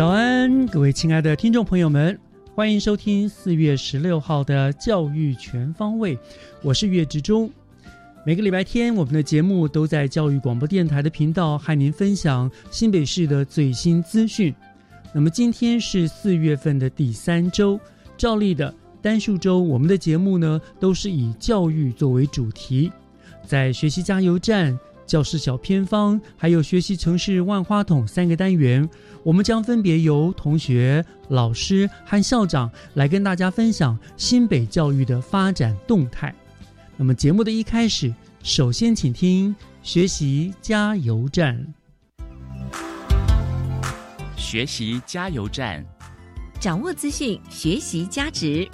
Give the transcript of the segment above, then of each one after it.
早安，各位亲爱的听众朋友们，欢迎收听四月十六号的教育全方位，我是岳志忠。每个礼拜天，我们的节目都在教育广播电台的频道和您分享新北市的最新资讯。那么今天是四月份的第三周，照例的单数周，我们的节目呢都是以教育作为主题，在学习加油站、教师小偏方，还有学习城市万花筒三个单元，我们将分别由同学、老师和校长来跟大家分享新北教育的发展动态。那么节目的一开始，首先请听学习加油站。学习加油站，掌握资讯，学习加值。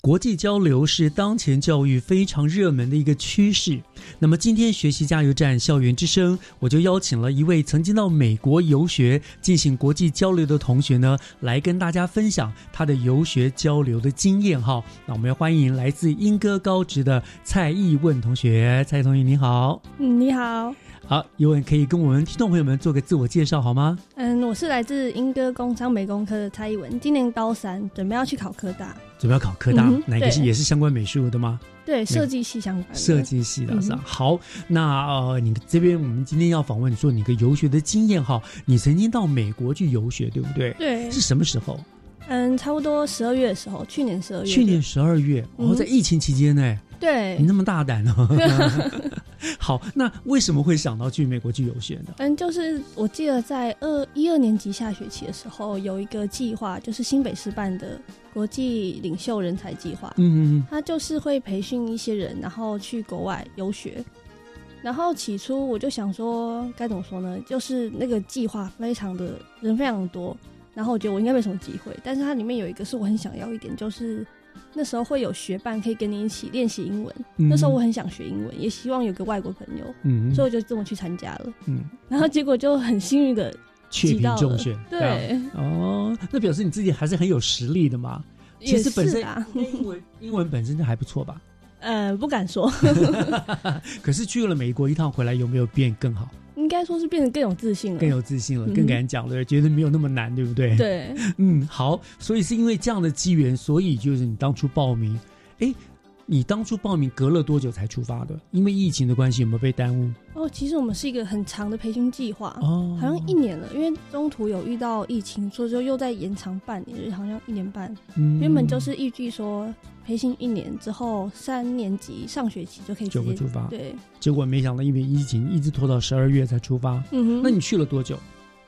国际交流是当前教育非常热门的一个趋势。那么今天学习加油站校园之声，我就邀请了一位曾经到美国游学进行国际交流的同学呢，来跟大家分享他的游学交流的经验哈。那我们要欢迎来自英歌高职的蔡义问同学，蔡同学你好。嗯，你好。好，义问可以跟我们听众朋友们做个自我介绍好吗？嗯，我是来自英歌工商美工科的蔡义文，今年高三，准备要去考科大。准备要考科大，哪个是也是相关美术的吗？对，设计系相关的。设计系的是吧？嗯好，那呃，你这边我们今天要访问你说你个游学的经验哈，你曾经到美国去游学，对不对？对是什么时候？嗯，差不多十二月的时候，去年十二月。去年十二月，嗯哦，在疫情期间呢，对你，那么大胆哦。好，那为什么会想到去美国去游学呢？嗯，就是我记得在二一二年级下学期的时候，有一个计划，就是新北市办的国际领袖人才计划。嗯，他就是会培训一些人，然后去国外游学。然后起初我就想说，该怎么说呢？就是那个计划非常的人非常多，然后我觉得我应该没什么机会。但是它里面有一个是我很想要一点，就是那时候会有学伴可以跟你一起练习英文。嗯。那时候我很想学英文，也希望有个外国朋友，嗯。所以我就这么去参加了。嗯，然后结果就很幸运的确评挤到中选，对。哦，那表示你自己还是很有实力的嘛。其也实本身是啊，英文英文本身就还不错吧，呃，不敢说，可是去了美国一趟回来，有没有变更好？应该说是变得更有自信了。更有自信了，嗯更敢讲了，觉得没有那么难，对不对？，对，嗯，好，所以是因为这样的机缘，所以就是你当初报名，哎，你当初报名隔了多久才出发的？因为疫情的关系，有没有被耽误？哦，其实我们是一个很长的培训计划，哦，好像一年了，因为中途有遇到疫情，所以就又再延长半年，好像一年半。嗯原本就是预计说培训一年之后，三年级上学期就可以就会出发，对，结果没想到因为疫情一直拖到十二月才出发。嗯哼，那你去了多久？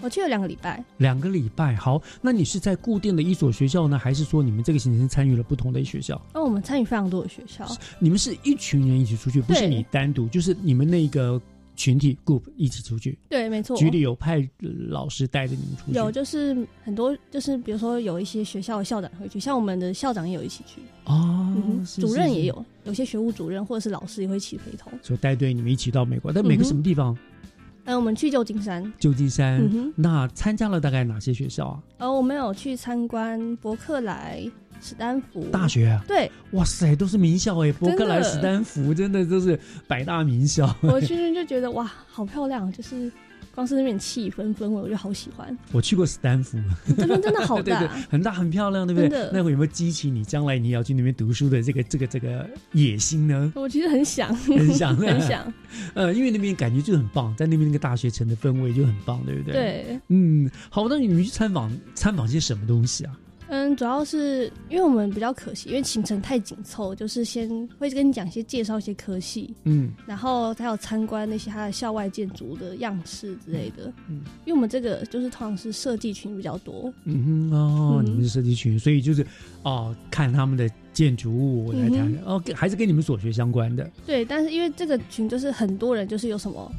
我去了两个礼拜，两个礼拜。好，那你是在固定的一所学校呢，还是说你们这个行程参与了不同的学校？那我们参与非常多的学校，你们是一群人一起出去，不是你单独，就是你们那个群体 group 一起出去。对，没错。局里有派呃老师带着你们出去，有就是很多，就是比如说有一些学校的校长会去，像我们的校长也有一起去，哦嗯哼，是主任也，有，有些学务主任或者是老师也会一起陪同。就带队你们一起到美国。但美国嗯哼什么地方？嗯，我们去旧金山，旧金山。那参加了大概哪些学校啊？呃，我们有去参观伯克莱、史丹福大。学啊，对哇塞，都是名校哎，伯克莱、史丹福，真的都是百大名校。我去那边就觉得哇，好漂亮，就是光是那边气氛氛围，我就好喜欢。我去过斯坦福，这边真的好大，对，很大很漂亮，对不对？那会有没有激起你将来你要去那边读书的这个这个这个野心呢？我其实很想，很想 很想。呃，因为那边感觉就很棒，在那边那个大学城的氛围就很棒，对不对？，对，嗯，好，那你们去参访参访些什么东西啊？嗯，主要是因为我们比较可惜，因为行程太紧凑，就是先会跟你讲一些介绍一些科系，嗯然后还有参观那些它的校外建筑的样式之类的。嗯因为我们这个就是通常是设计群比较多，嗯哼哦，嗯你们是设计群，所以就是哦，看他们的建筑物来谈、嗯哦，跟还是跟你们所学相关的。对，但是因为这个群就是很多人，就是有什么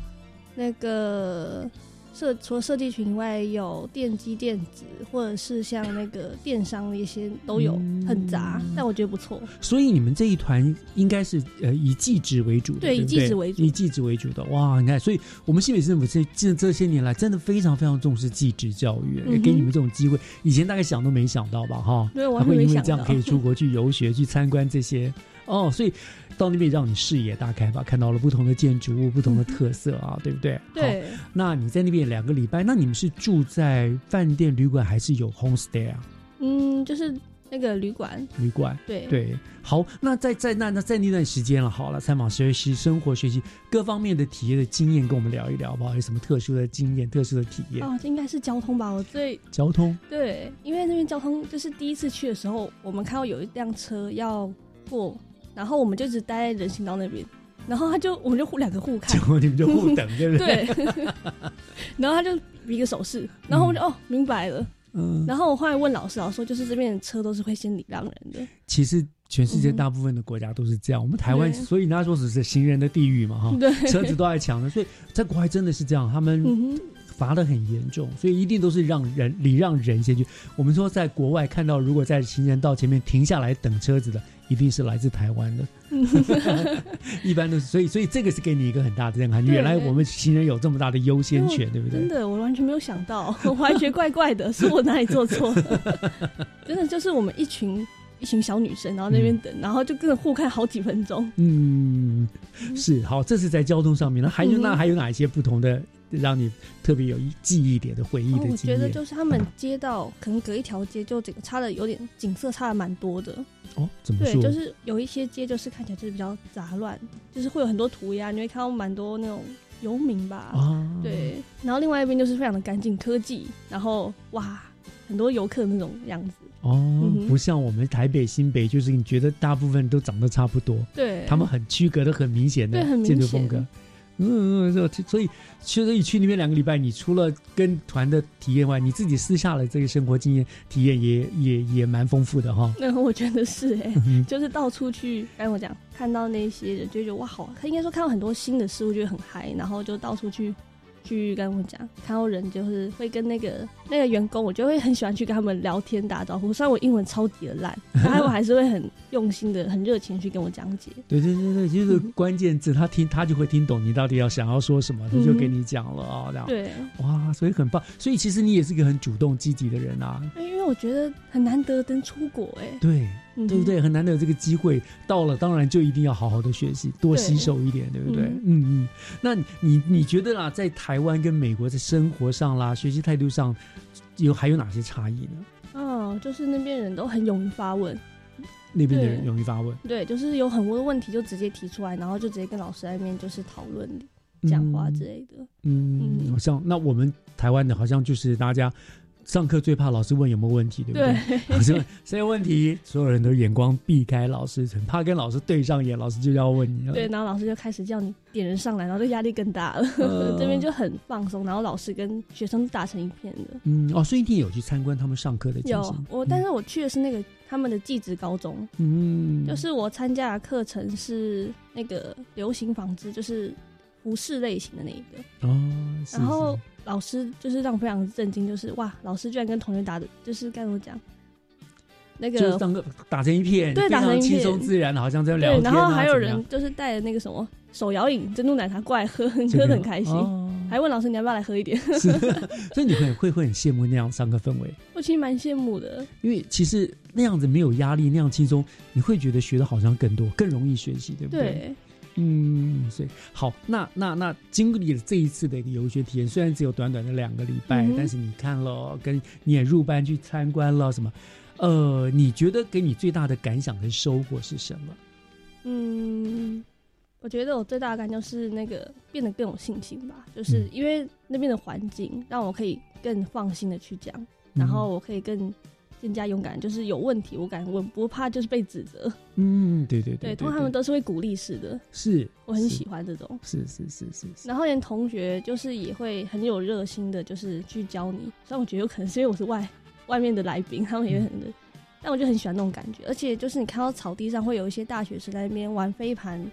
那个设除了设计群以外，有电机电子或者是像那个电商的一些都有，嗯很杂，但我觉得不错。所以你们这一团应该是呃以技职为主的，对以技职为主以技职为主的。哇，你看，所以我们新北市政府这这这些年来真的非常非常重视技职教育，也给你们这种机会，以前大概想都没想到吧，哈。对，我还会因为这样可。以出国去游学、去参观这些哦，所以到那边让你视野大开吧，看到了不同的建筑物、不同的特色啊，对不对？好，对，那你在那边两个礼拜，那你们是住在饭店、旅馆，还是有 homestay 啊？嗯，就是那个旅馆，旅馆。对，对，好，那在在那那在那段时间了，好了，参访学习、生活学习各方面的体验的经验，跟我们聊一聊，好不好？有什么特殊的经验、特殊的体验？哦，这应该是交通吧？我最交通，对，因为那边交通就是第一次去的时候，我们看到有一辆车要过，然后我们就一直待在人行道那边，然后他就我们就互 两个互看。结，果你们就互等，对不对？对，然后他就比一个手势，然后我就、哦明白了，嗯，然后我后来问老师，老师说就是这边的车都是会先礼让人的，其实全世界嗯。大部分的国家都是这样，我们台湾，所以人家说只是行人的地狱嘛，哈。对，车子都在抢的，所以在国外真的是这样，他们罚的很严重，所以一定都是让人礼让人先去。我们说在国外看到，如果在行人道前面停下来等车子的，一定是来自台湾的，一般都是。所以，所以这个是给你一个很大的震撼，原来我们行人有这么大的优先权，对不对？真的，我完全没有想到，我还觉得怪怪的，是我哪里做错了？真的就是我们一群一群小女生，然后那边等，然后就跟着互看好几分钟。嗯，是好，这是在交通上面。那还有、嗯那还有哪一些不同的让你特别有一记忆点的回忆哦我的经验？觉得就是他们街道可能隔一条街就整个差的有点景色差的蛮多的。哦，怎么对，就是有一些街就是看起来就是比较杂乱，就是会有很多涂鸦，你会看到蛮多那种游民吧。啊，对，然后另外一边就是非常的干净科技，然后哇，很多游客那种样子。哦，哼不像我们台北、新北，就是你觉得大部分都长得差不多，对，他们很区隔的很明显的建筑风格显。嗯嗯，所以所以其实你去那边两个礼拜，你除了跟团的体验外，你自己私下的这个生活经验体验也也也蛮丰富的哈。那我觉得是 哎、嗯就是到处去，该我讲，看到那些人就觉得哇好，他应该说看到很多新的事物，觉得很嗨，然后就到处去去跟我讲，看到人就是会跟那个那个员工，我就会很喜欢去跟他们聊天打招呼。虽然我英文超级的烂，但他们还是会很用心的、很热情去跟我讲解。对对对对，就是嗯关键字，他听他就会听懂你到底要想要说什么，他就嗯给你讲了啊、这样。对，哇，所以很棒。所以其实你也是一个很主动积极的人啊。我觉得很难得能出国哎、对，嗯对不对？很难得有这个机会，到了当然就一定要好好的学习，多吸收一点，对不对？嗯嗯嗯。那你你觉得啦，在台湾跟美国在生活上啦、学习态度上，有还有哪些差异呢？哦，就是那边人都很勇于发问，那边的人对容易发问，对，就是有很多的问题就直接提出来，然后就直接跟老师在那边就是讨论讲话之类的。嗯，嗯好像那我们台湾的好像就是大家上课最怕老师问有没有问题，对不对？对，老师问谁有问题，所有人都眼光避开老师，很怕跟老师对上眼，老师就要问你了。对，然后老师就开始叫你点人上来，然后就压力更大了。呃这边就很放松，然后老师跟学生打成一片的。嗯，哦，所以你有去参观他们上课的情有？我，但是我去的是那个他们的技职高中，嗯，就是我参加的课程是那个流行纺织，就是服饰类型的那一个。哦，是然后老师就是让我非常震惊，就是哇，老师居然跟同学打的，就是该怎么讲？那个就是上课打成一片，对打成一片松自然，好像在聊，天、啊。然后还有人就是带着那个什么手摇饮、珍珠奶茶过来喝，喝这个的很开心，哦还问老师你要不要来喝一点。是，所以你会会会很羡慕那样上课氛围，我其实蛮羡慕的，因为其实那样子没有压力，那样轻松，你会觉得学的好像更多，更容易学习，对不对？对，嗯，所以好，那那那经历了这一次的一个游学体验，虽然只有短短的两个礼拜，嗯但是你看了，跟你也入班去参观了什么，呃，你觉得给你最大的感想跟收获是什么？嗯，我觉得我最大的感觉就是那个变得更有信心吧，就是嗯。因为那边的环境让我可以更放心的去讲，然后我可以更更加勇敢，就是有问题我敢问，不怕就是被指责。嗯，对对对，对，通常他们都是会鼓励式的，是，我很喜欢这种。是是是是是，然后连同学就是也会很有热心的，就是去教你。虽然我觉得有可能是因为我是外外面的来宾，他们也很嗯的，但我就很喜欢那种感觉。而且就是你看到草地上会有一些大学生在那边玩飞盘、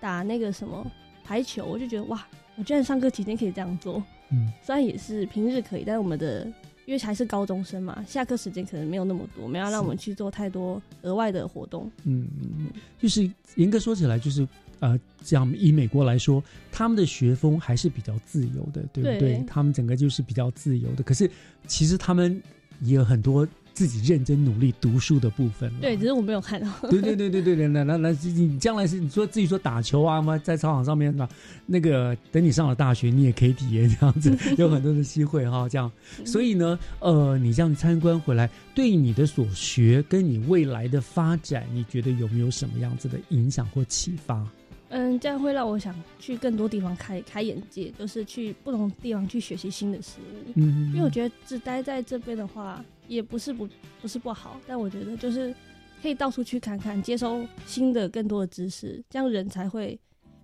打那个什么排球，我就觉得哇，我居然上课期间可以这样做。嗯虽然也是平日可以，但是我们的因为还是高中生嘛，下课时间可能没有那么多，没有让我们去做太多额外的活动。嗯嗯嗯，就是严格说起来，就是呃，讲以美国来说，他们的学风还是比较自由的，对不对？对他们整个就是比较自由的。可是其实他们也有很多自己认真努力读书的部分了。对，只是我没有看到。对对对对对对，那那那你将来是你说自己说打球啊嘛，在操场上面嘛，那个等你上了大学，你也可以体验这样子，有很多的机会哈，这样。所以呢，呃，你这样参观回来，对你的所学跟你未来的发展，你觉得有没有什么样子的影响或启发？嗯，这样会让我想去更多地方开开眼界，就是去不同地方去学习新的事物。嗯，因为我觉得只待在这边的话，也不是不不是不好，但我觉得就是可以到处去看看，接收新的更多的知识，这样人才会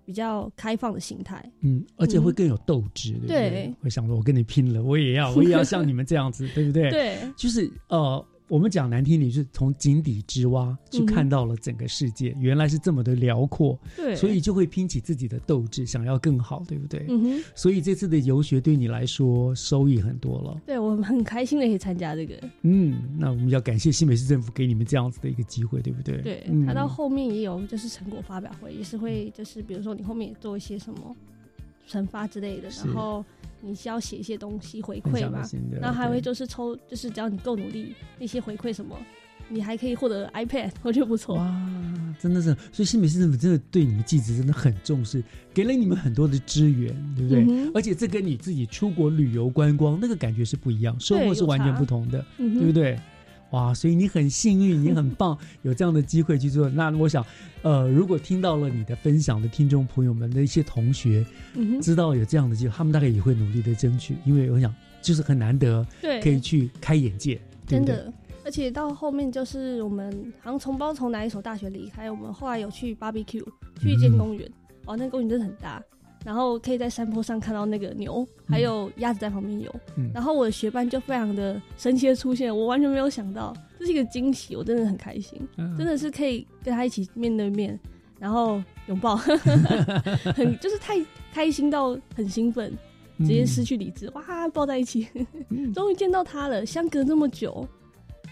比较开放的心态。嗯，而且会更有斗志，对不对？对会想说，我跟你拼了，我也要，我也要像你们这样子，对不对？，对，就是呃，我们讲难听点，就是从井底之蛙去看到了整个世界，原来是这么的辽阔，对，所以就会拼起自己的斗志，想要更好，对不对？嗯哼，所以这次的游学对你来说收益很多了。对我们很开心的可以参加这个。嗯，那我们要感谢新北市政府给你们这样子的一个机会，对不对？对，嗯他到后面也有就是成果发表会，也是会就是比如说你后面也做一些什么惩罚之类的，然后你需要写一些东西回馈嘛，享的心得，然后还会就是抽，就是只要你够努力，那些回馈什么，你还可以获得 iPad，我觉得不错。哇，真的是，所以新北市政府真的对你们记者真的很重视，给了你们很多的资源，对不对？嗯而且这跟你自己出国旅游观光那个感觉是不一样，收获是完全不同的，对不对？哇，所以你很幸运，你很棒，有这样的机会去做。那我想，呃，如果听到了你的分享的听众朋友们的一些同学，嗯哼，知道有这样的机会，他们大概也会努力的争取，因为我想就是很难得对，可以去开眼界，对对？真的。而且到后面就是我们好像从不知道从哪一所大学离开，我们后来有去 barbecue，去一间嗯公园，哦，那公园真的很大，然后可以在山坡上看到那个牛，还有鸭子在旁边游。嗯。然后我的学伴就非常的神奇的出现，我完全没有想到，这是一个惊喜，我真的很开心，嗯。真的是可以跟他一起面对面，然后 拥抱，很就是太开心到很兴奋，直接失去理智，哇，抱在一起，嗯。终于见到他了，相隔这么久，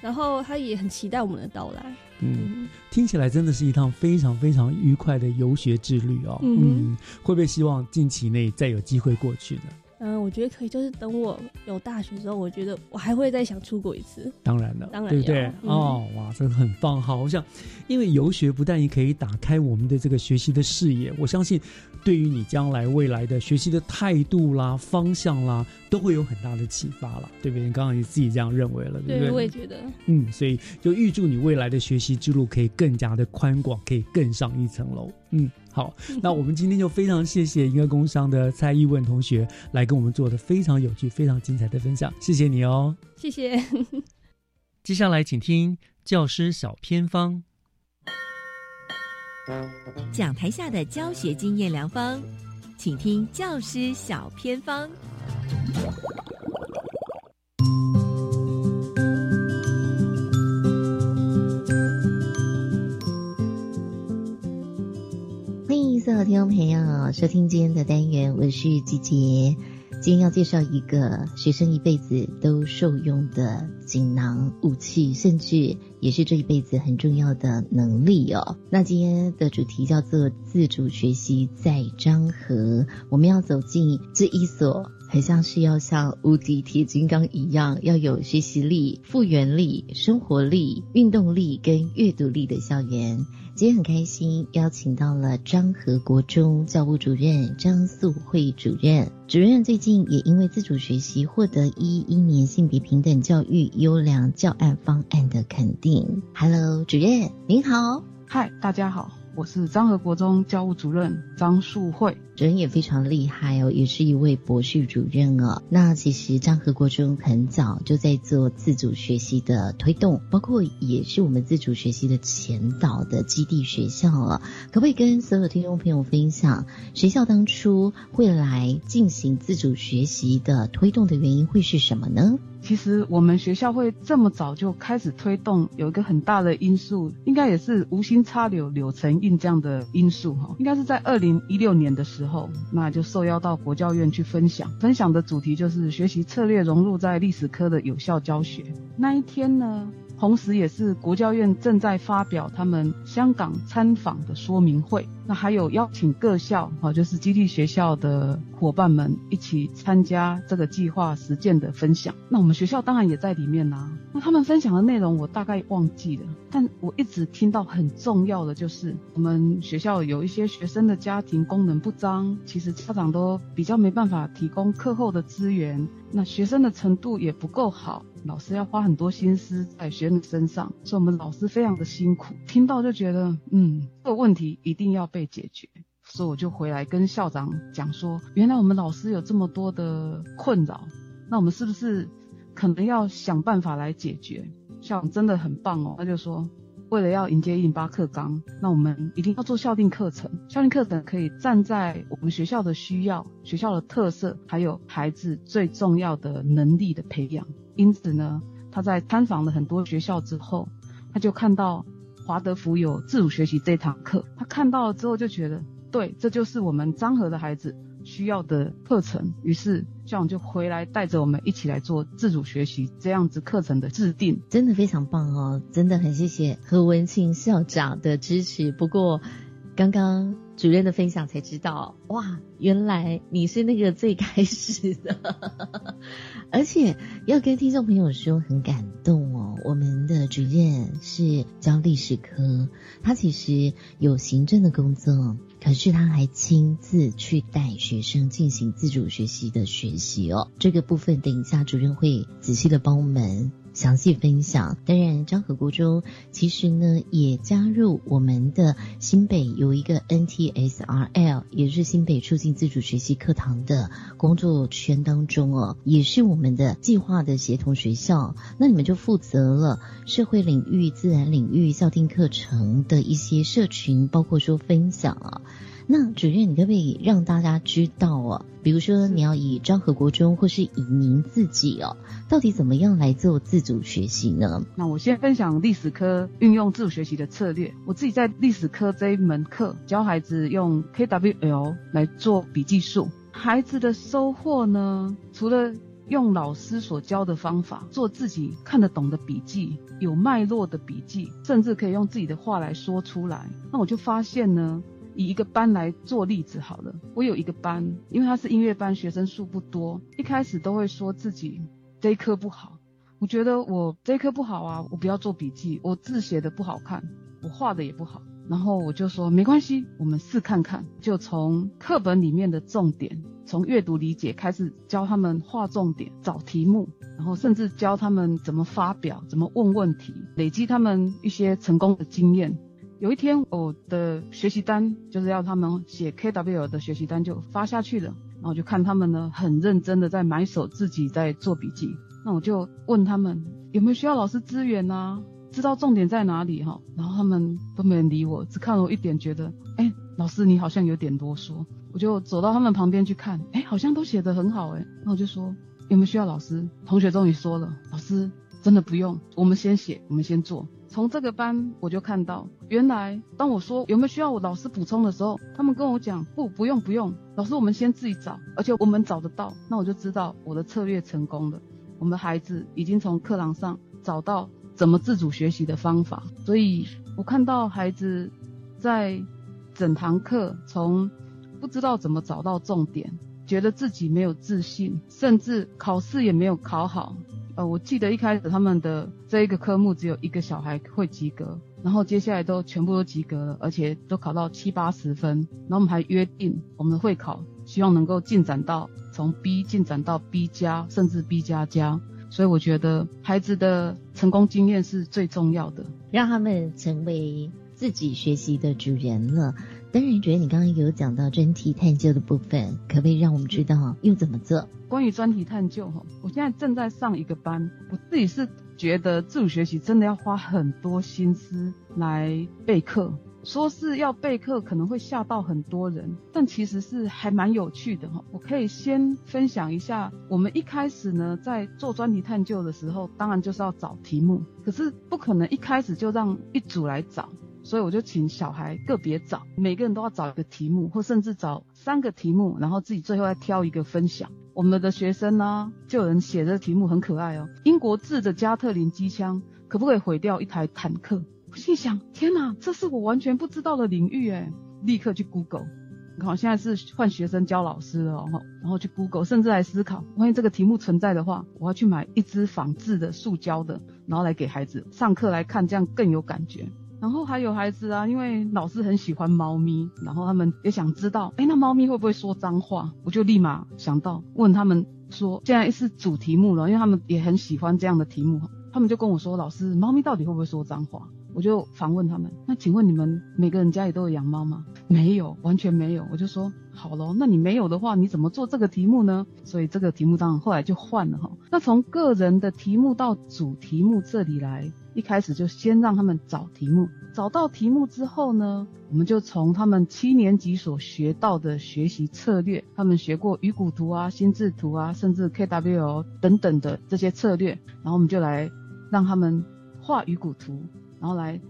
然后他也很期待我们的到来，嗯，嗯，听起来真的是一趟非常非常愉快的游学之旅哦。嗯嗯，会不会希望近期内再有机会过去呢？嗯，我觉得可以，就是等我有大学之后，我觉得我还会再想出国一次，当然了，当然对不对？嗯哦，哇，真的很棒好！我想，因为游学不但也可以打开我们的这个学习的视野，我相信对于你将来未来的学习的态度啦、方向啦，都会有很大的启发啦，对不对？你刚刚也自己这样认为了，对不对，对？我也觉得，嗯，所以就预祝你未来的学习之路可以更加的宽广，可以更上一层楼。嗯，好，那我们今天就非常谢谢银河工商的蔡义文同学来跟我们做的非常有趣、非常精彩的分享，谢谢你哦。谢谢。接下来请听教师小偏方。讲台下的教学经验良方，请听教师小偏方。所有听众朋友收听今天的单元，我是季杰。今天要介绍一个学生一辈子都受用的锦囊武器，甚至也是这一辈子很重要的能力哦。那今天的主题叫做自主学习在张和，我们要走进这一所很像是要像无敌铁金刚一样，要有学习力、复原力、生活力、运动力跟阅读力的校园。今天很开心，邀请到了张和国中教务主任张素慧主任。主任最近也因为自主学习获得一一年性别平等教育优良教案方案的肯定。Hello，主任您好。嗨，大家好。我是张和国中教务主任张树慧，主任也非常厉害哦，也是一位博士主任哦。那其实张和国中很早就在做自主学习的推动，包括也是我们自主学习的前导的基地学校哦。可不可以跟所有听众朋友分享，学校当初会来进行自主学习的推动的原因会是什么呢？其实我们学校会这么早就开始推动，有一个很大的因素，应该也是无心插柳柳成荫这样的因素哈。应该是在二零一六年的时候，那就受邀到国教院去分享，分享的主题就是学习策略融入在历史科的有效教学。那一天呢？同时，也是国教院正在发表他们香港参访的说明会，那还有邀请各校啊，就是基地学校的伙伴们一起参加这个计划实践的分享。那我们学校当然也在里面啦。那他们分享的内容我大概忘记了，但我一直听到很重要的就是，我们学校有一些学生的家庭功能不彰，其实家长都比较没办法提供课后的资源，那学生的程度也不够好。老师要花很多心思在学生身上，所以我们老师非常的辛苦。听到就觉得，嗯，这个问题一定要被解决。所以我就回来跟校长讲说，原来我们老师有这么多的困扰，那我们是不是可能要想办法来解决？校长真的很棒哦，他就说。为了要迎接一零八课纲，那我们一定要做校定课程。校定课程可以站在我们学校的需要、学校的特色，还有孩子最重要的能力的培养。因此呢，他在参访了很多学校之后，他就看到华德福有自主学习这堂课。他看到了之后就觉得，对，这就是我们张和的孩子。需要的课程，于是校长就回来带着我们一起来做自主学习这样子课程的制定，真的非常棒哦！真的很谢谢何文庆校长的支持。不过刚刚主任的分享才知道，哇，原来你是那个最开始的，而且要跟听众朋友说很感动哦。我们的主任是教历史科，他其实有行政的工作。可是他还亲自去带学生进行自主学习的学习哦，这个部分等一下主任会仔细的帮我们详细分享。当然，张和国中其实呢也加入我们的新北有一个 NTSRL，也是新北促进自主学习课堂的工作圈当中哦，也是我们的计划的协同学校。那你们就负责了社会领域、自然领域校定课程的一些社群，包括说分享啊。那主任，你可不可以让大家知道哦？比如说，你要以张和国中，或是以您自己哦，到底怎么样来做自主学习呢？那我先分享历史科运用自主学习的策略。我自己在历史科这一门课教孩子用 KWL 来做笔记术，孩子的收获呢，除了用老师所教的方法做自己看得懂的笔记，有脉络的笔记，甚至可以用自己的话来说出来。那我就发现呢。以一个班来做例子好了，我有一个班，因为他是音乐班，学生数不多，一开始都会说自己这一科不好。我觉得我这一科不好啊，我不要做笔记，我字写的不好看，我画的也不好。然后我就说没关系，我们试看看，就从课本里面的重点，从阅读理解开始教他们画重点、找题目，然后甚至教他们怎么发表、怎么问问题，累积他们一些成功的经验。有一天，我的学习单就是要他们写 KW 的学习单就发下去了，然后就看他们呢很认真的在埋手自己在做笔记，那我就问他们有没有需要老师支援啊？知道重点在哪里哈？然后他们都没人理我，只看了我一点，觉得哎，老师你好像有点啰嗦。我就走到他们旁边去看，哎，好像都写得很好哎，那我就说有没有需要老师？同学终于说了，老师真的不用，我们先写，我们先做。从这个班我就看到，原来当我说有没有需要我老师补充的时候，他们跟我讲不，不用，不用，老师我们先自己找，而且我们找得到，那我就知道我的策略成功了。我们孩子已经从课堂上找到怎么自主学习的方法，所以我看到孩子在整堂课从不知道怎么找到重点，觉得自己没有自信，甚至考试也没有考好。呃，我记得一开始他们的这一个科目只有一个小孩会及格，然后接下来都全部都及格了，而且都考到七八十分。然后我们还约定我们的会考，希望能够进展到从 B 进展到 B 加，甚至 B 加加。所以我觉得孩子的成功经验是最重要的，让他们成为自己学习的主人了。当然，觉得你刚刚有讲到专题探究的部分，可不可以让我们知道又怎么做？关于专题探究哈，我现在正在上一个班，我自己是觉得自主学习真的要花很多心思来备课。说是要备课，可能会吓到很多人，但其实是还蛮有趣的哈。我可以先分享一下，我们一开始呢，在做专题探究的时候，当然就是要找题目，可是不可能一开始就让一组来找，所以我就请小孩个别找，每个人都要找一个题目，或甚至找三个题目，然后自己最后再挑一个分享。我们的学生呢，就有人写的题目很可爱哦，英国制的加特林机枪可不可以毁掉一台坦克？我心想：天哪，这是我完全不知道的领域哎！立刻去 Google，你看现在是换学生教老师了哦，然后去 Google，甚至来思考，万一这个题目存在的话，我要去买一支仿制的塑胶的，然后来给孩子上课来看，这样更有感觉。然后还有孩子啊，因为老师很喜欢猫咪，然后他们也想知道，哎，那猫咪会不会说脏话？我就立马想到问他们说，现在是主题目了，因为他们也很喜欢这样的题目，他们就跟我说，老师，猫咪到底会不会说脏话？我就反问他们，那请问你们每个人家里都有养猫吗？没有，完全没有。我就说好咯，那你没有的话，你怎么做这个题目呢？所以这个题目当然后来就换了哈。那从个人的题目到主题目这里来，一开始就先让他们找题目，找到题目之后呢，我们就从他们七年级所学到的学习策略，他们学过鱼骨图啊、心智图啊，甚至 KWL 等等的这些策略，然后我们就来让他们画鱼骨图。然后来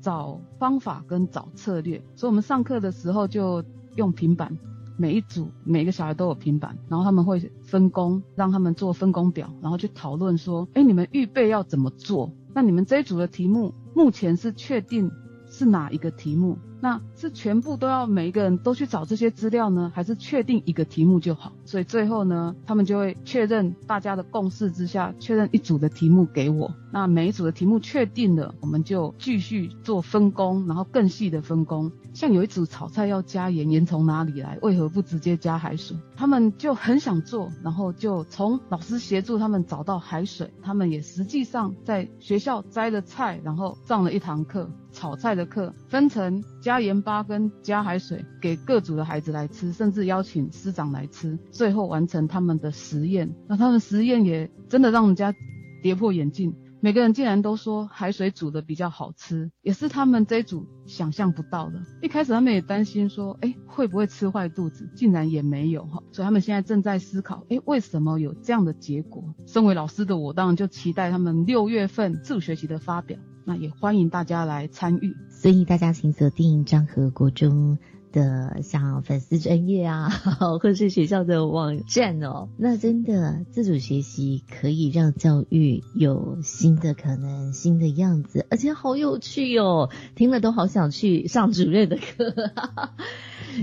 找方法跟找策略，所以我们上课的时候就用平板，每一组每个小孩都有平板，然后他们会分工，让他们做分工表，然后去讨论说，哎，你们预备要怎么做？那你们这一组的题目目前是确定是哪一个题目？那是全部都要每一个人都去找这些资料呢，还是确定一个题目就好？所以最后呢，他们就会确认大家的共识之下，确认一组的题目给我。那每一组的题目确定了，我们就继续做分工，然后更细的分工。像有一组炒菜要加盐，盐从哪里来？为何不直接加海水？他们就很想做，然后就从老师协助他们找到海水。他们也实际上在学校摘了菜，然后上了一堂课炒菜的课，分成加盐跟加海水，给各组的孩子来吃，甚至邀请师长来吃，最后完成他们的实验。那他们实验也真的让人家跌破眼镜。每个人竟然都说海水煮的比较好吃，也是他们这一组想象不到的。一开始他们也担心说，哎，会不会吃坏肚子？竟然也没有哈，所以他们现在正在思考，哎，为什么有这样的结果？身为老师的我，当然就期待他们六月份自主学习的发表，那也欢迎大家来参与。所以大家请锁定张和国中。的像粉丝专业啊，或者是学校的网站哦，那真的自主学习可以让教育有新的可能、新的样子，而且好有趣哦，听了都好想去上主任的课。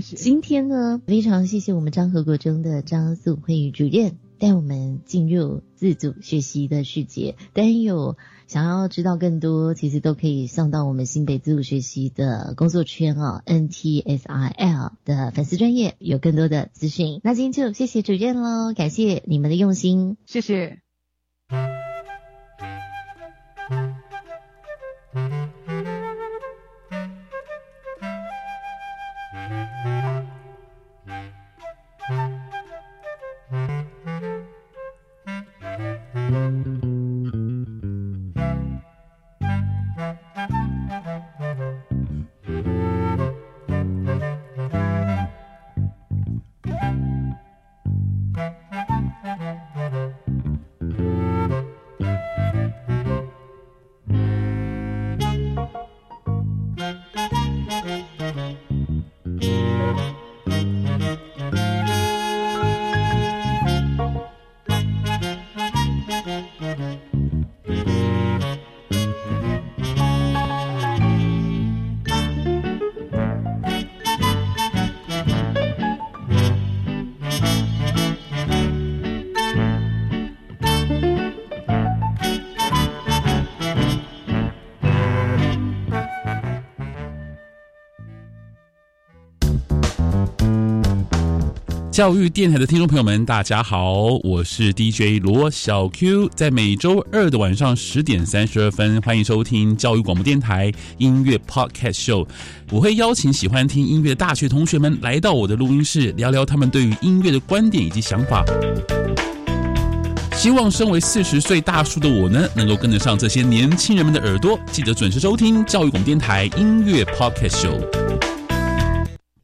今天呢，非常谢谢我们张和国中的张素慧主任带我们进入自主学习的世界，但有。想要知道更多，其实都可以上到我们新北自主学习的工作圈哦，NTSIL 的粉丝专业有更多的资讯。那今天就谢谢主任喽，感谢你们的用心，谢谢。教育电台的听众朋友们，大家好，我是 DJ 罗小 Q，在每周二的晚上十点三十二分，欢迎收听教育广播电台音乐 Podcast Show。我会邀请喜欢听音乐的大学同学们来到我的录音室，聊聊他们对于音乐的观点以及想法。希望身为四十岁大叔的我呢，能够跟得上这些年轻人们的耳朵。记得准时收听教育广播电台音乐 Podcast Show。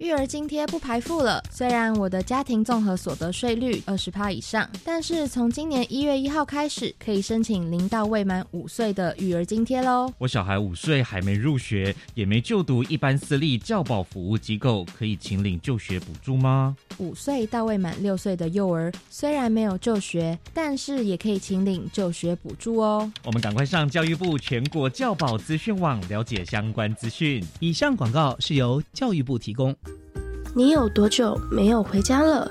育儿津贴不排付了。虽然我的家庭综合所得税率二十趴以上，但是从今年一月一号开始，可以申请零到未满五岁的育儿津贴喽。我小孩五岁还没入学，也没就读一般私立教保服务机构，可以请领就学补助吗？五岁到未满六岁的幼儿虽然没有就学，但是也可以请领就学补助哦。我们赶快上教育部全国教保资讯网了解相关资讯。以上广告是由教育部提供。你有多久没有回家了？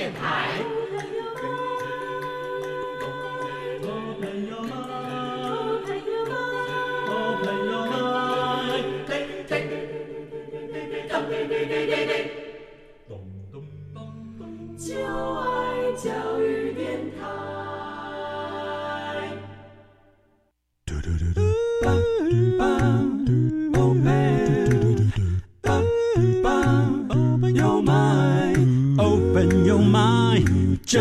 电台教育电台。打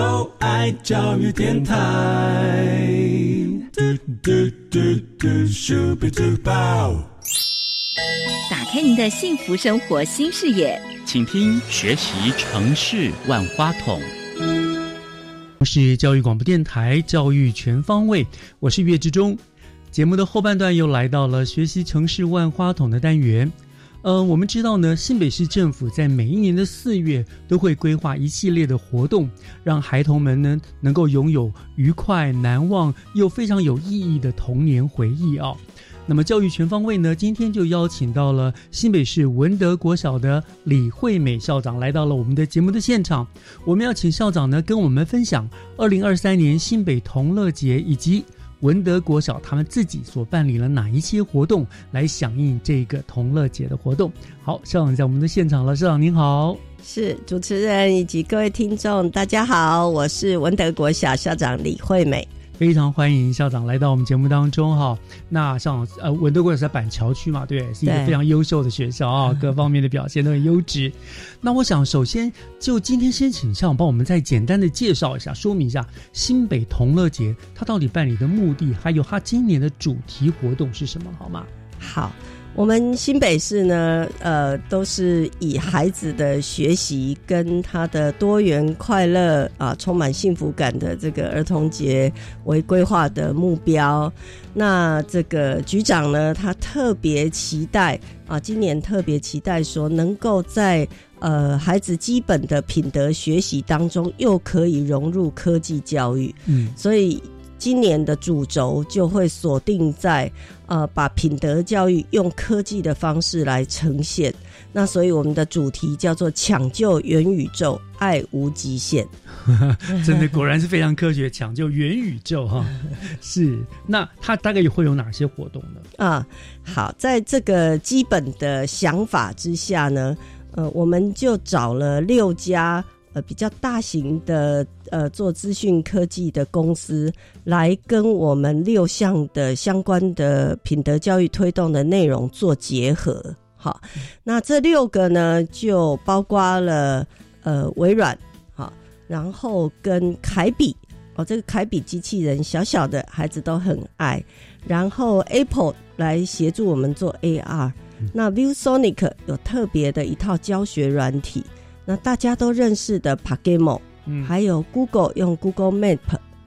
开您的幸福生活新视野，请听学习城市万花筒。我是教育广播电台教育全方位，我是岳志忠。节目的后半段又来到了学习城市万花筒的单元。呃，我们知道呢，新北市政府在每一年的四月都会规划一系列的活动，让孩童们呢能够拥有愉快、难忘又非常有意义的童年回忆啊。那么教育全方位呢，今天就邀请到了新北市文德国小的李惠美校长来到了我们的节目的现场。我们要请校长呢跟我们分享二零二三年新北同乐节以及。文德国小他们自己所办理了哪一些活动来响应这个同乐节的活动？好，校长在我们的现场了，校长您好，是主持人以及各位听众，大家好，我是文德国小校长李惠美。非常欢迎校长来到我们节目当中哈。那像呃文德国是在板桥区嘛，对，是一个非常优秀的学校啊，各方面的表现都很优质。那我想首先就今天先请校长帮我们再简单的介绍一下，说明一下新北同乐节它到底办理的目的，还有它今年的主题活动是什么，好吗？好。我们新北市呢，呃，都是以孩子的学习跟他的多元快乐啊，充满幸福感的这个儿童节为规划的目标。那这个局长呢，他特别期待啊，今年特别期待说，能够在呃孩子基本的品德学习当中，又可以融入科技教育。嗯，所以。今年的主轴就会锁定在，呃，把品德教育用科技的方式来呈现。那所以我们的主题叫做“抢救元宇宙，爱无极限”。真的果然是非常科学，抢救元宇宙哈。是，那它大概也会有哪些活动呢？啊，好，在这个基本的想法之下呢，呃，我们就找了六家。呃，比较大型的呃做资讯科技的公司来跟我们六项的相关的品德教育推动的内容做结合。好，那这六个呢，就包括了呃微软，好，然后跟凯比哦，这个凯比机器人小小的孩子都很爱，然后 Apple 来协助我们做 AR，那 ViewSonic 有特别的一套教学软体。那大家都认识的 Pagamo，嗯，还有 Google 用 Google Map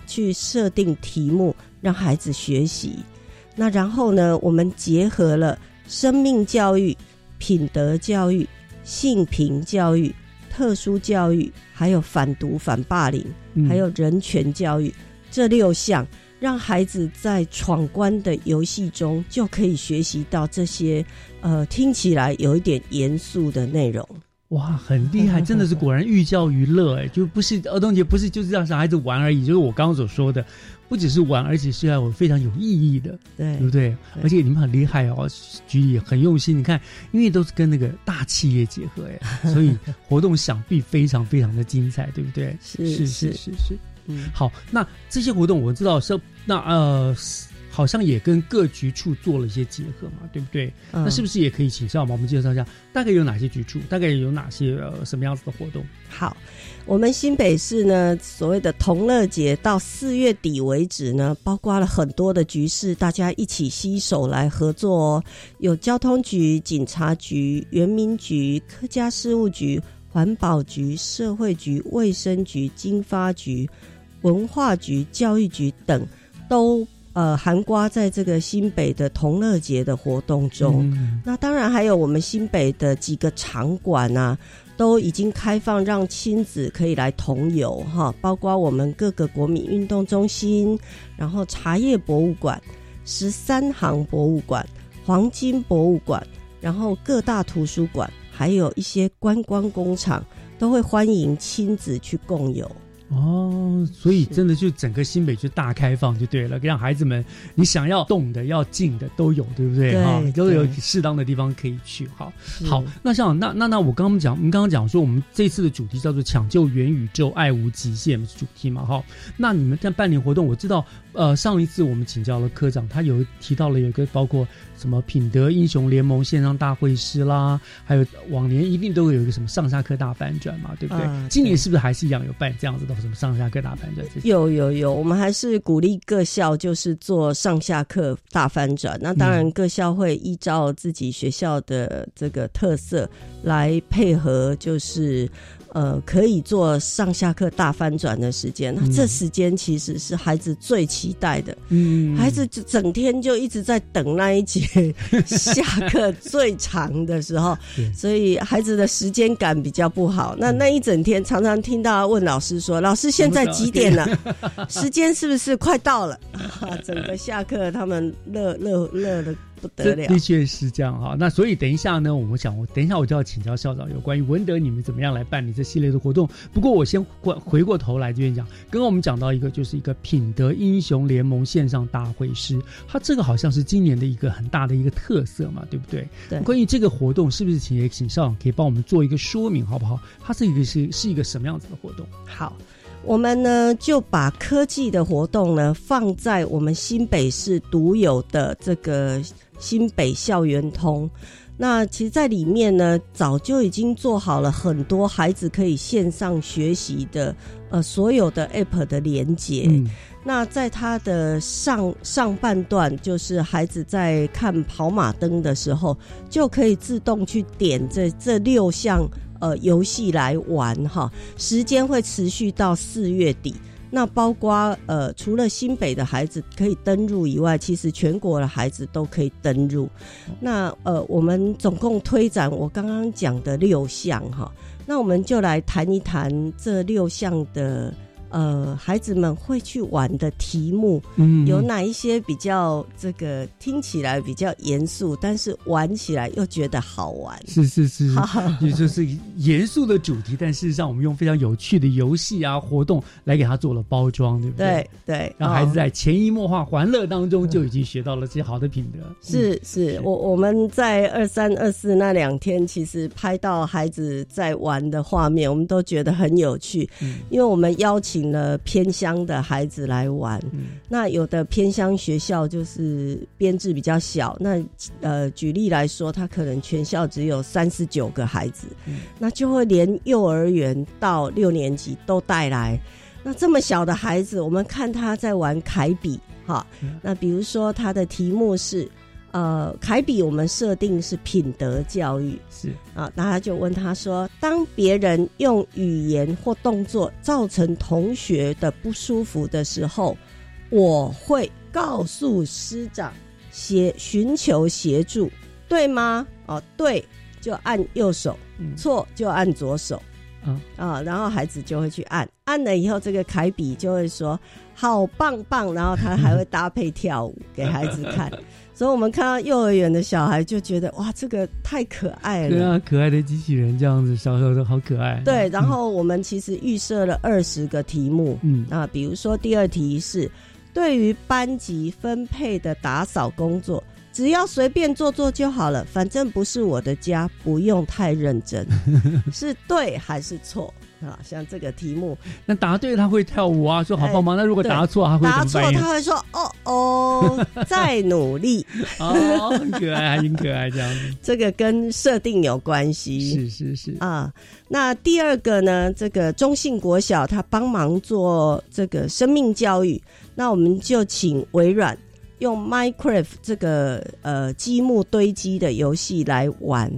去设定题目，让孩子学习。那然后呢，我们结合了生命教育、品德教育、性平教育、特殊教育，还有反毒反霸凌，嗯还有人权教育这六项，让孩子在闯关的游戏中就可以学习到这些呃听起来有一点严肃的内容。哇，很厉害，真的是果然寓教于乐哎，就不是儿童节不是就是让小孩子玩而已，就是我刚刚所说的，不只是玩，而且是要有非常有意义的，对对不对？而且你们很厉害哦，举例很用心，你看，因为都是跟那个大企业结合哎，所以活动想必非常非常的精彩，对不对？是是是是。嗯，好，那这些活动我知道是那呃，好像也跟各局处做了一些结合嘛，对不对？嗯那是不是也可以请校长帮我们介绍一下，大概有哪些局处，大概有哪些呃什么样子的活动？好，我们新北市呢，所谓的同乐节到四月底为止呢，包括了很多的局势，大家一起携手来合作哦。有交通局、警察局、原民局、客家事务局、环保局、社会局、卫生局、经发局、文化局、教育局等，都呃寒瓜在这个新北的同乐节的活动中。嗯那当然还有我们新北的几个场馆啊，都已经开放让亲子可以来同游哈，包括我们各个国民运动中心，然后茶叶博物馆、十三行博物馆、黄金博物馆，然后各大图书馆，还有一些观光工厂，都会欢迎亲子去共游。哦，所以真的就整个新北就大开放就对了，让孩子们你想要动的、要静的都有，对不对？对哈，都有适当的地方可以去。好，好，那像那那那我刚刚讲，我们刚刚讲说，我们这次的主题叫做“抢救元宇宙，爱无极限”是主题嘛？哈，那你们在办年活动，我知道，呃，上一次我们请教了科长，他有提到了有一个包括什么品德英雄联盟线上大会师啦，还有往年一定都会有一个什么上下课大翻转嘛，对不对？啊今年是不是还是一样有办这样子的什么上下课大翻转？有有有，我们还是鼓励各校就是做上下课大翻转。那当然，嗯各校会依照自己学校的这个特色来配合，就是呃可以做上下课大翻转的时间。那这时间其实是孩子最期待的。嗯孩子就整天就一直在等那一节下课最长的时候，所以孩子的时间感比较不好。那那一整天常常听到问老师说：“老师，现在几点了？时间是不是快到了？”啊，整个下课他们乐乐乐的不得了这的。确是这样哈。那所以等一下呢，我们想，我等一下我就要请教校长有关于文德你们怎么样来办理这系列的活动。不过我先回回过头来这边讲，刚刚我们讲到一个就是一个品德英雄联盟线上大会师，它这个好像是今年的一个很大的一个特色嘛，对不对？对关于这个活动，是不是请也请校长可以帮我们做一个说明，好不好？它是一个是是一个什么样子的活动？好。我们呢就把科技的活动呢放在我们新北市独有的这个新北校园通。那其实，在里面呢，早就已经做好了很多孩子可以线上学习的呃所有的 App 的连接。嗯那在它的上上半段，就是孩子在看跑马灯的时候，就可以自动去点这这六项呃游戏来玩哈，时间会持续到四月底。那包括呃，除了新北的孩子可以登入以外，其实全国的孩子都可以登入。那呃，我们总共推展我刚刚讲的六项哈，那我们就来谈一谈这六项的呃孩子们会去玩的题目，嗯。有哪一些比较这个听起来比较严肃，但是玩起来又觉得好玩。是是是好，也就是严肃的主题，但事实上我们用非常有趣的游戏啊活动来给他做了包装，对不对？对对，让孩子哦在潜移默化、欢乐当中就已经学到了这些好的品德。是是，我我们在二三二四那两天，其实拍到孩子在玩的画面，我们都觉得很有趣。嗯。因为我们邀请了偏乡的孩子来玩，嗯。那有的偏乡学校就是编制比较小，那呃，举例来说，他可能全校只有三十九个孩子，嗯。那就会连幼儿园到六年级都带来。那这么小的孩子，我们看他在玩凯比，哈，那比如说他的题目是。呃，凯比我们设定是品德教育，是。啊，那他就问他说：当别人用语言或动作造成同学的不舒服的时候，我会告诉师长协寻求协助，对吗？哦，对就按右手，嗯。错就按左手。啊啊，然后孩子就会去按，按了以后，这个凯比就会说好棒棒，然后他还会搭配跳舞给孩子看，所以我们看到幼儿园的小孩就觉得哇，这个太可爱了。对啊，可爱的机器人这样子，小时候都好可爱。对，然后我们其实预设了二十个题目，嗯。啊，比如说第二题是对于班级分配的打扫工作，只要随便做做就好了，反正不是我的家，不用太认真，是对还是错 啊？像这个题目，那答对他会跳舞啊，说好棒棒。那如果答错，他会怎答错？他会说哦哦，再努力，哦，很可爱，很可爱这样子。这个跟设定有关系。是是是啊，那第二个呢？这个中信国小他帮忙做这个生命教育，那我们就请微软用 Minecraft 这个呃积木堆积的游戏来玩，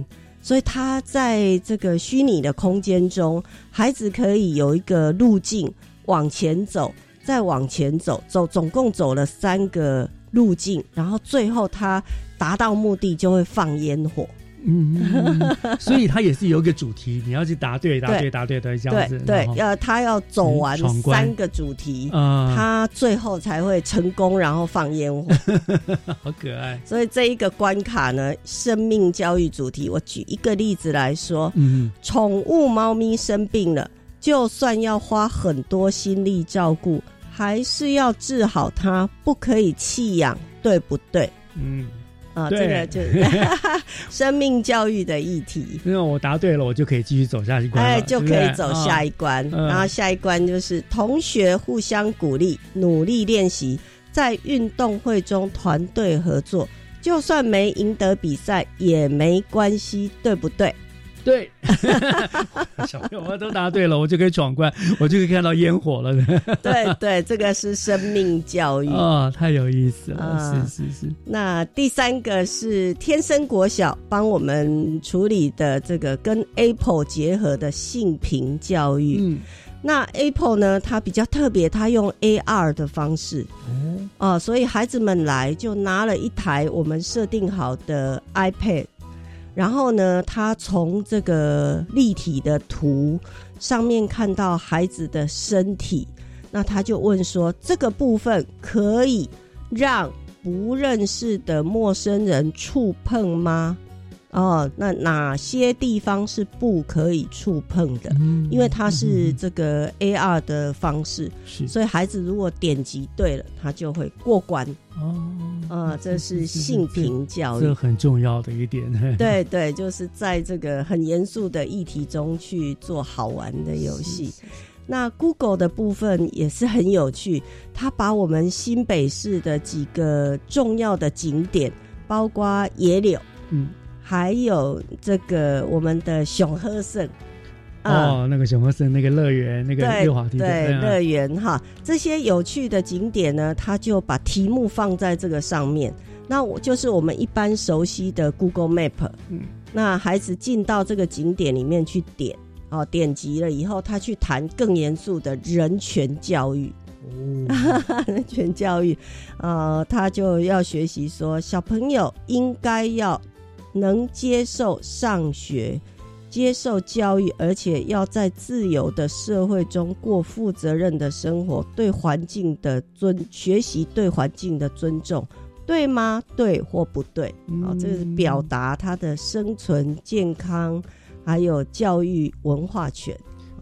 所以他在这个虚拟的空间中，孩子可以有一个路径往前走，再往前走，走总共走了三个路径，然后最后他达到目的就会放烟火。嗯，所以它也是有一个主题，你要去答对，答对，答对，对，这样子。对要他要走完三个主题，啊他最后才会成功，然后放烟火。好可爱。所以这一个关卡呢，生命教育主题，我举一个例子来说，嗯，宠物猫咪生病了，就算要花很多心力照顾，还是要治好它，不可以弃养，对不对？嗯，啊，对这个就是 生命教育的议题。因为我答对了，我就可以继续走下一关，哎，就可以走下一一关。嗯然后下一关就是同学互相鼓励，努力练习，在运动会中团队合作，就算没赢得比赛也没关系，对不对？对，小朋友们都答对了，我就可以闯关，我就可以看到烟火了。对对，这个是生命教育啊、太有意思了，啊是是是。那第三个是天生国小帮我们处理的这个跟 Apple 结合的性平教育。嗯，那 Apple 呢，它比较特别，它用 AR 的方式哦，哦，所以孩子们来就拿了一台我们设定好的 iPad，然后呢，他从这个立体的图上面看到孩子的身体，那他就问说：这个部分可以让不认识的陌生人触碰吗？哦，那哪些地方是不可以触碰的？嗯因为它是这个 AR 的方式，是所以孩子如果点击对了，他就会过关。哦，啊，这是性平教育。这很重要的一点。对对，就是在这个很严肃的议题中去做好玩的游戏。那 Google 的部分也是很有趣，它把我们新北市的几个重要的景点，包括野柳，嗯，还有这个我们的熊鹤胜。啊哦，那个熊和森那个乐园，那个对溜滑梯的对嗯乐园哈，这些有趣的景点呢，他就把题目放在这个上面。那我就是我们一般熟悉的 Google Map，嗯，那孩子进到这个景点里面去点，哦，点击了以后，他去谈更严肃的人权教育。哦，人权教育，呃，他就要学习说，小朋友应该要能接受上学，接受教育，而且要在自由的社会中过负责任的生活，对环境的尊学习，对环境的尊重，对吗？对或不对？好、这个是表达他的生存、健康，还有教育文化权。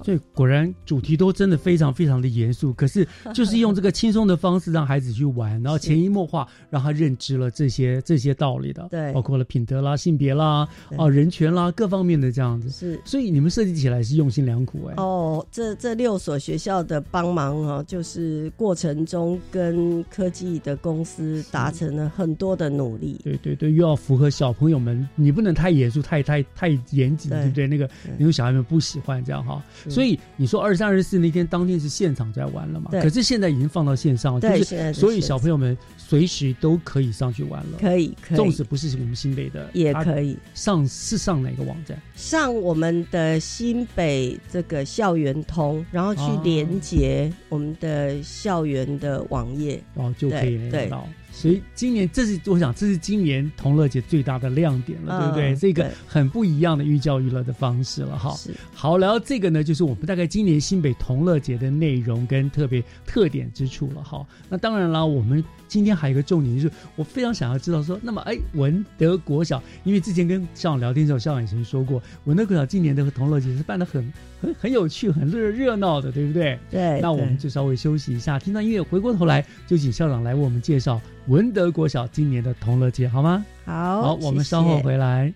所以果然主题都真的非常非常的严肃，可是 就是用这个轻松的方式让孩子去玩，然后潜移默化让他认知了这些这些道理的，对包括了品德啦、性别啦、对哦人权啦各方面的这样子。是，所以你们设计起来是用心良苦哎。哦，这这六所学校的帮忙哦，就是过程中跟科技的公司达成了很多的努力。对对对，又要符合小朋友们，你不能太严肃、太太太严谨，对对不对？那个因为小孩们不喜欢这样哈。是所以你说二十三、二四那天当天是现场在玩了嘛？对可是现在已经放到线上对所以小朋友们随时都可以上去玩了。可以可以纵使不是我们新北的，也可以上是上哪个网站？上我们的新北这个校园通，然后去哦连接我们的校园的网页，然后就可以连到。所以今年这是我想这是今年同乐节最大的亮点了，对不对？嗯这个很不一样的寓教于乐的方式了哈。好，然后这个呢，就是我们大概今年新北同乐节的内容跟特别特点之处了哈。那当然了，我们今天还有一个重点，就是我非常想要知道说，那么哎，文德国小，因为之前跟校长聊天的时候，校长以前说过，文德国小今年的同乐节是办的很很很有趣、很热热闹的，对不对？对那我们就稍微休息一下，听到音乐，回过头来就请校长来为我们介绍文德国小今年的同乐节，好吗？好，好，我们稍后回来。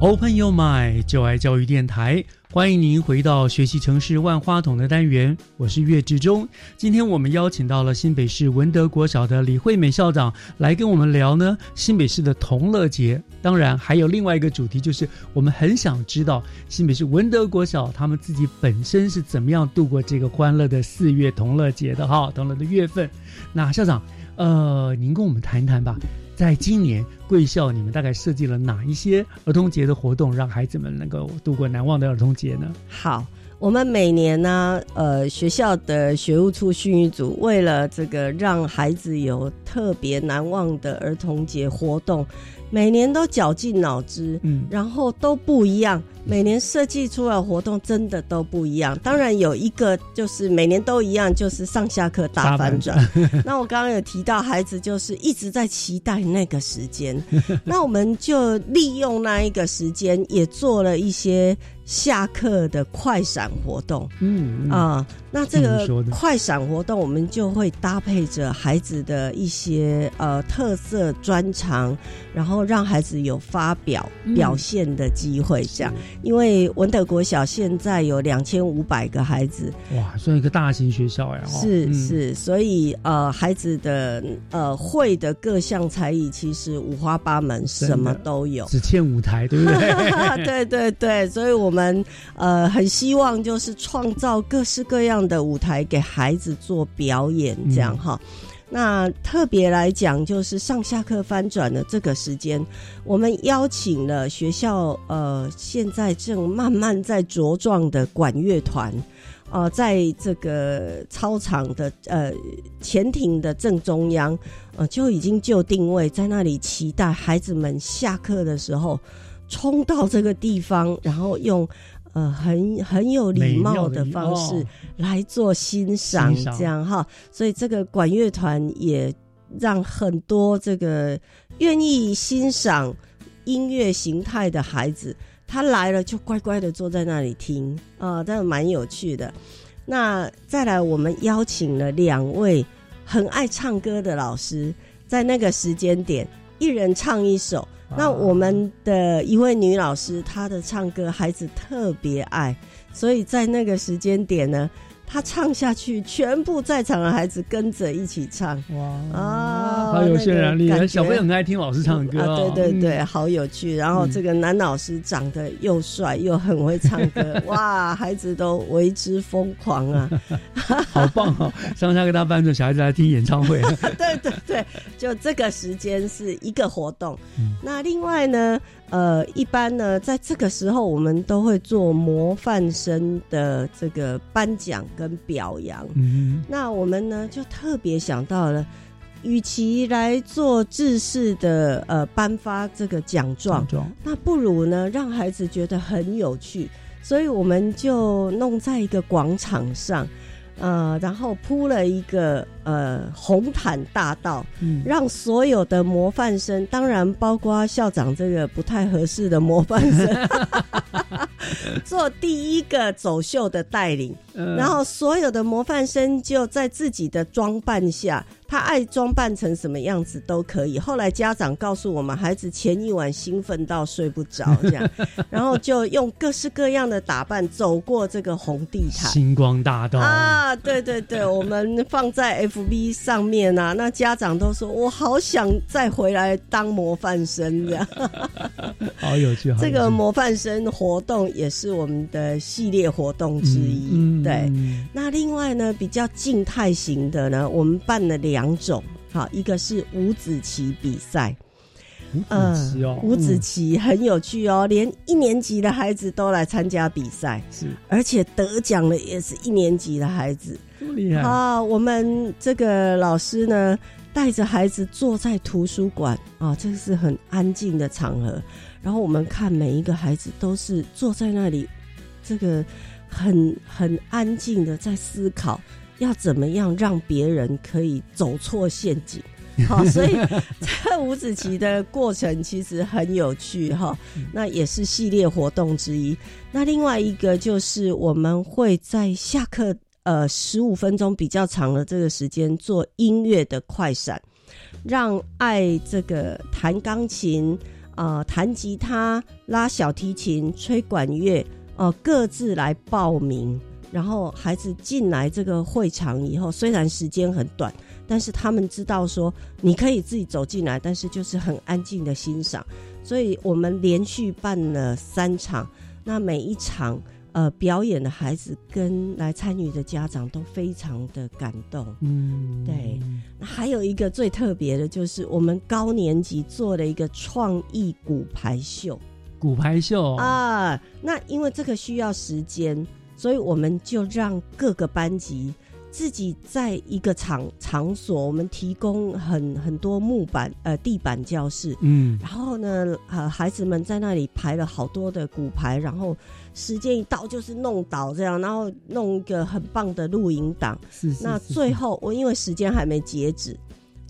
Open Your Mind，就爱教育电台，欢迎您回到学习城市万花筒的单元，我是岳志忠。今天我们邀请到了新北市文德国小的李惠美校长来跟我们聊呢新北市的同乐节，当然还有另外一个主题，就是我们很想知道新北市文德国小他们自己本身是怎么样度过这个欢乐的四月同乐节的哈，同乐的月份。那校长，呃，您跟我们谈一谈吧。在今年贵校，你们大概设计了哪一些儿童节的活动，让孩子们能够度过难忘的儿童节呢？好，我们每年呢，呃，学校的学务处训育组为了这个让孩子有特别难忘的儿童节活动，每年都绞尽脑汁，嗯，然后都不一样，每年设计出来活动真的都不一样。当然有一个就是每年都一样，就是上下课大反转。那我刚刚有提到，孩子就是一直在期待那个时间，那我们就利用那一个时间，也做了一些下课的快闪活动。嗯嗯啊、那这个快闪活动，我们就会搭配着孩子的一些呃特色专长，然后让孩子有发表嗯。表现的机会。这样，因为文德国小现在有两千五百个孩子，哇，算一个大型学校哎，哦。是、嗯。是，所以呃，孩子的呃会的各项才艺其实五花八门，什么都有。只欠舞台，对不对？对对对，所以我们呃很希望就是创造各式各样的舞台给孩子做表演，这样嗯哈。那特别来讲，就是上下课翻转的这个时间，我们邀请了学校呃现在正慢慢在茁壮的管乐团。呃，在这个操场的呃潜艇的正中央，呃，就已经就定位在那里，期待孩子们下课的时候冲到这个地方，然后用呃很很有礼貌的方式哦来做欣赏，这样哈。所以这个管乐团也让很多这个愿意欣赏音乐形态的孩子，他来了就乖乖的坐在那里听啊，这、蛮有趣的。那再来，我们邀请了两位很爱唱歌的老师，在那个时间点，一人唱一首。那我们的一位女老师，她的唱歌孩子特别爱，所以在那个时间点呢，她唱下去，全部在场的孩子跟着一起唱。哇啊，好有渲染力小朋友很爱听老师唱歌对对对，嗯好有趣。然后这个男老师长得又帅又很会唱歌，哇，孩子都为之疯狂啊！好棒哦！上下跟他班的小孩子来听演唱会，对对对，就这个时间是一个活动。嗯那另外呢，呃，一般呢，在这个时候我们都会做模范生的这个颁奖跟表扬。嗯那我们呢就特别想到了，与其来做制式的呃颁发这个奖状，状那不如呢让孩子觉得很有趣，所以我们就弄在一个广场上。呃，然后铺了一个呃红毯大道，嗯让所有的模范生，当然包括校长这个不太合适的模范生，做第一个走秀的带领。嗯然后所有的模范生就在自己的装扮下，他爱装扮成什么样子都可以。后来家长告诉我们，孩子前一晚兴奋到睡不着，这样，然后就用各式各样的打扮走过这个红地毯。星光大道啊，对对对，我们放在 FB 上面啊，那家长都说我好想再回来当模范生这样。好有趣，这个模范生活动也是我们的系列活动之一。嗯嗯对嗯，那另外呢，比较静态型的呢，我们办了两种，好，一个是五子棋比赛。五子棋哦五子棋很有趣哦，连一年级的孩子都来参加比赛，是，而且得奖的也是一年级的孩子，这么厉害啊！我们这个老师呢，带着孩子坐在图书馆啊，这个是很安静的场合，然后我们看每一个孩子都是坐在那里，这个很很安静的在思考，要怎么样让别人可以走错陷阱。好，所以 这五子棋的过程其实很有趣哈，那也是系列活动之一。那另外一个就是我们会在下课呃十五分钟比较长的这个时间做音乐的快闪，让爱这个弹钢琴、呃弹吉他、拉小提琴、吹管乐呃各自来报名。然后孩子进来这个会场以后，虽然时间很短，但是他们知道说你可以自己走进来，但是就是很安静的欣赏。所以我们连续办了三场，那每一场呃表演的孩子跟来参与的家长都非常的感动。嗯，对。那还有一个最特别的就是我们高年级做了一个创意骨牌秀。骨牌秀啊，那因为这个需要时间，所以我们就让各个班级自己在一个场场所，我们提供很很多木板呃地板教室，嗯然后呢，呃，孩子们在那里排了好多的骨牌，然后时间一到就是弄倒这样，然后弄一个很棒的录影档。是是那是最后我因为时间还没截止。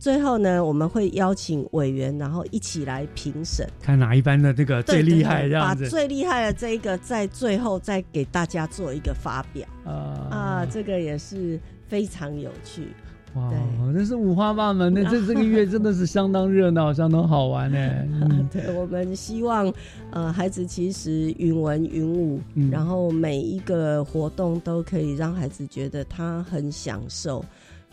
最后呢，我们会邀请委员，然后一起来评审。看哪一班的这个最厉害对这样子把最厉害的这一个在最后再给大家做一个发表啊啊，这个也是非常有趣。哇，真是五花八门的，这这个月真的是相当热闹，相当好玩呢。嗯 对，我们希望呃孩子其实云文云武，嗯然后每一个活动都可以让孩子觉得他很享受，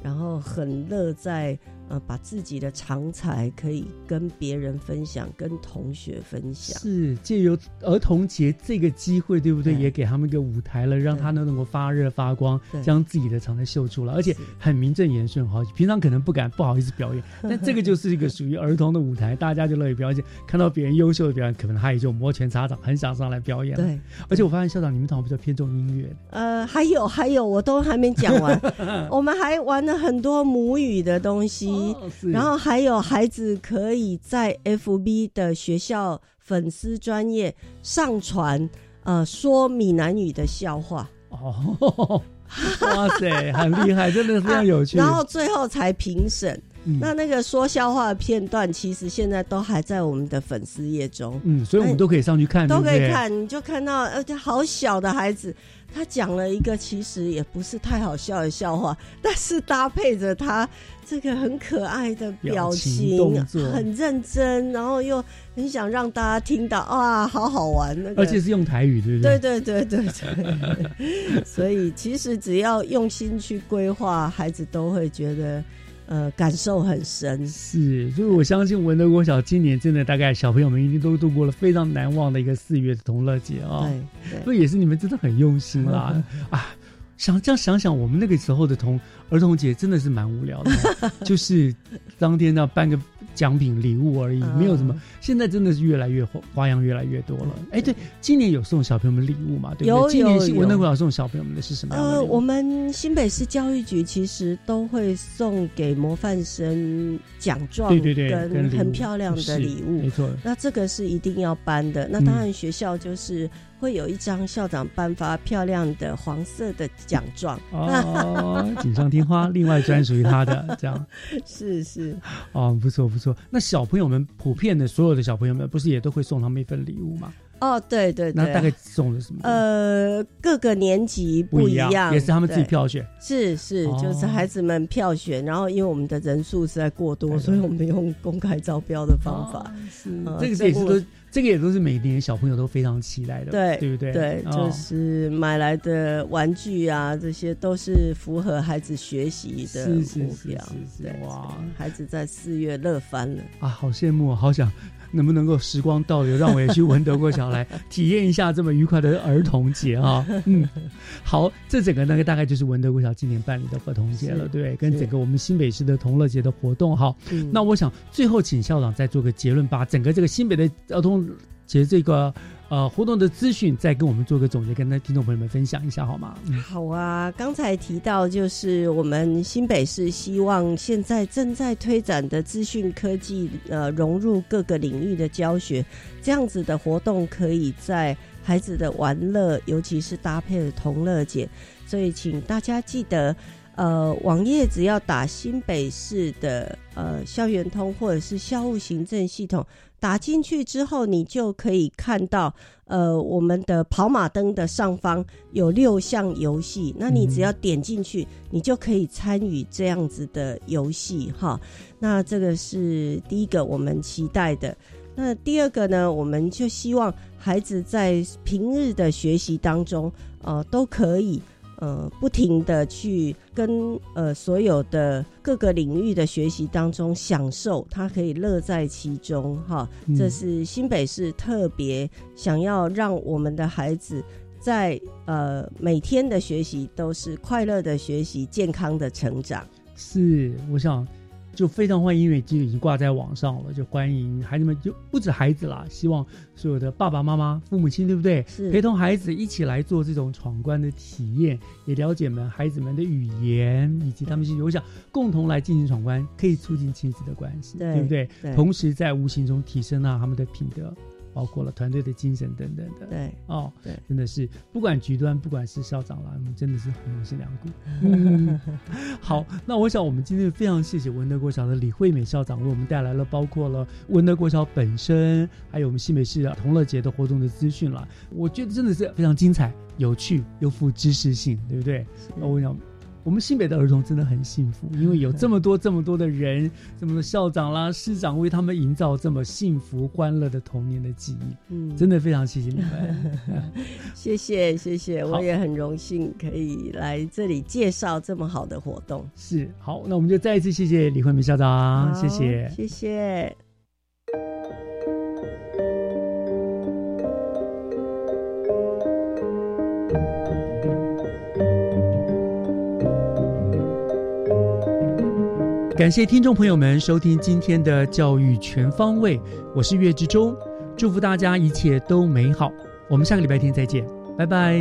然后很乐在呃，把自己的长才可以跟别人分享，跟同学分享。是借由儿童节这个机会，对不对？对也给他们一个舞台了，让他们能够发热发光，将自己的长才秀出来，而且很名正言顺好。平常可能不敢不好意思表演，但这个就是一个属于儿童的舞台，大家就乐意表演。看到别人优秀的表演，可能他也就摩拳擦掌，很想上来表演。对，而且我发现校长你们好像比较偏重音乐，呃，还有还有，我都还没讲完，我们还玩了很多母语的东西，哦然后还有孩子可以在 FB 的学校粉丝专业上传呃说闽南语的笑话。哦，哇塞，很厉害，真的非常有趣。然后最后才评审。嗯那那个说笑话的片段，其实现在都还在我们的粉丝页中。嗯，所以我们都可以上去看，都可以看，你就看到，而且好小的孩子，他讲了一个其实也不是太好笑的笑话，但是搭配着他这个很可爱的表表情，很认真，然后又很想让大家听到，哇，好好玩那个，而且是用台语，对不对对？对对对对，所以其实只要用心去规划，孩子都会觉得呃感受很深。是，所以我相信文德国小今年真的大概小朋友们一定都度过了非常难忘的一个四月的同乐节啊、对对所以也是你们真的很用心啦 啊！想这样想想，我们那个时候的童儿童节真的是蛮无聊的，就是当天呢办个奖品礼物而已，没有什么。现在真的是越来越花花样越来越多了。哎，对，今年有送小朋友们礼物嘛？对不有对？今年新文德国小送小朋友们的是什么样的呃，我们新北市教育局其实都会送给模范生奖状，对对对跟很漂亮的礼物，没错那这个是一定要颁的。那当嗯然，学校就是会有一张校长颁发漂亮的黄色的奖状。哦，锦上添花，另外专属于他的这样。是是，哦，不错不错。那小朋友们普遍的所有的小朋友们，不是也都会送他们一份礼物吗？哦，对对对，那大概送了什么？呃，各个年级不一样，也是他们自己票选。是是，哦就是孩子们票选，然后因为我们的人数实在过多，所以我们用公开招标的方法。是呃这个也是都，这个也都是每年小朋友都非常期待的，对对不对？对，哦就是买来的玩具啊，这些都是符合孩子学习的是是目标。是是是对，哇，孩子在四月乐翻了。啊，好羡慕，好想能不能够时光倒流，让我也去文德国小来 体验一下这么愉快的儿童节啊！嗯，好，这整个那个大概就是文德国小今年办理的儿童节了，对？跟整个我们新北市的同乐节的活动哈。嗯那我想最后请校长再做个结论，把整个这个新北的儿童节这个呃活动的资讯再跟我们做个总结，跟那听众朋友们分享一下好吗？好啊，刚才提到就是我们新北市希望现在正在推展的资讯科技，呃，融入各个领域的教学，这样子的活动可以在孩子的玩乐，尤其是搭配的同乐节，所以请大家记得。呃，网页只要打新北市的呃校园通或者是校务行政系统打进去之后，你就可以看到呃我们的跑马灯的上方有六项游戏，那你只要点进去，你就可以参与这样子的游戏哈。那这个是第一个我们期待的。那第二个呢，我们就希望孩子在平日的学习当中，呃，都可以呃不停的去跟呃所有的各个领域的学习当中享受，他可以乐在其中哈。嗯这是新北市特别想要让我们的孩子。在呃每天的学习都是快乐的学习，健康的成长。是，我想就非常欢迎，因为就已经挂在网上了，就欢迎孩子们，就不止孩子啦，希望所有的爸爸妈妈、父母亲，对不对？是陪同孩子一起来做这种闯关的体验，也了解们孩子们的语言，以及他们是我想共同来进行闯关，可以促进亲子的关系，对不对？对同时在无形中提升了他们的品德。包括了团队的精神等等的，对哦，对，真的是不管局端，不管是校长啦，我们真的是很用心良苦。嗯，好，那我想我们今天非常谢谢文德国小的李惠美校长为我们带来了包括了文德国小本身，还有我们新北市啊同乐节的活动的资讯啦。我觉得真的是非常精彩、有趣又富知识性，对不对？那我想。我们新北的儿童真的很幸福，因为有这么多这么多的人，这么多校长啦、师长为他们营造这么幸福欢乐的童年的记忆。嗯真的非常谢谢你们。谢谢谢谢，我也很荣幸可以来这里介绍这么好的活动。是好，那我们就再一次谢谢李慧梅校长，好谢谢。谢谢。感谢听众朋友们收听今天的教育全方位，我是岳志忠，祝福大家一切都美好。我们下个礼拜天再见，拜拜。